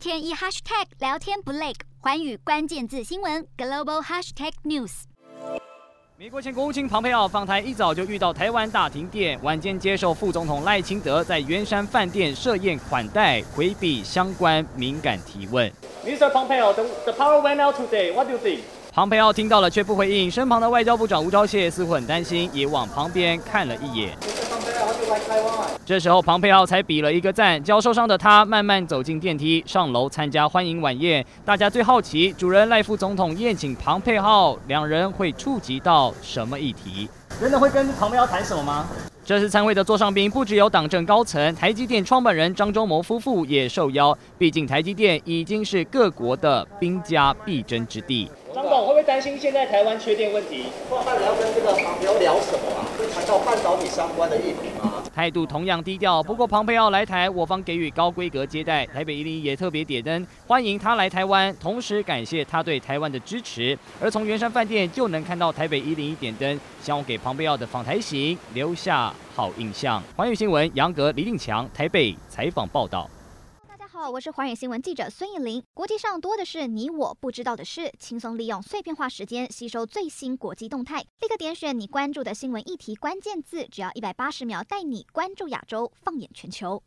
天一 hashtag 聊天不累，环宇关键字新闻 global hashtag news。美国前国务卿庞佩奥访台一早就遇到台湾大停电，晚间接受副总统赖清德在圆山饭店设宴款待，回避相关敏感提问。Mr. Pompeo, the, the power went out today. What do you think? 庞佩奥听到了却不回应，身旁的外交部长吴钊燮似乎很担心，也往旁边看了一眼。这时候，庞佩奥才比了一个赞。脚受伤的他慢慢走进电梯，上楼参加欢迎晚宴。大家最好奇，主人赖副总统宴请庞佩奥，两人会触及到什么议题？真的会跟庞佩奥谈什么吗？这次参会的座上宾不只有党政高层，台积电创办人张忠谋夫妇也受邀。毕竟台积电已经是各国的兵家必争之地。张总会不会担心现在台湾缺电问题？那你要跟这个庞佩奥聊什么啊？会谈到半导体相关的议题吗？态度同样低调，不过庞培奥来台，我方给予高规格接待。台北一零一也特别点灯欢迎他来台湾，同时感谢他对台湾的支持。而从圆山饭店就能看到台北一零一点灯，向我给庞培奥的访台行留下好印象。环宇新闻杨格、李定强台北采访报道。好，我是华远新闻记者孙艺林。国际上多的是你我不知道的事，轻松利用碎片化时间吸收最新国际动态，立刻点选你关注的新闻议题关键字，只要一百八十秒带你关注亚洲，放眼全球。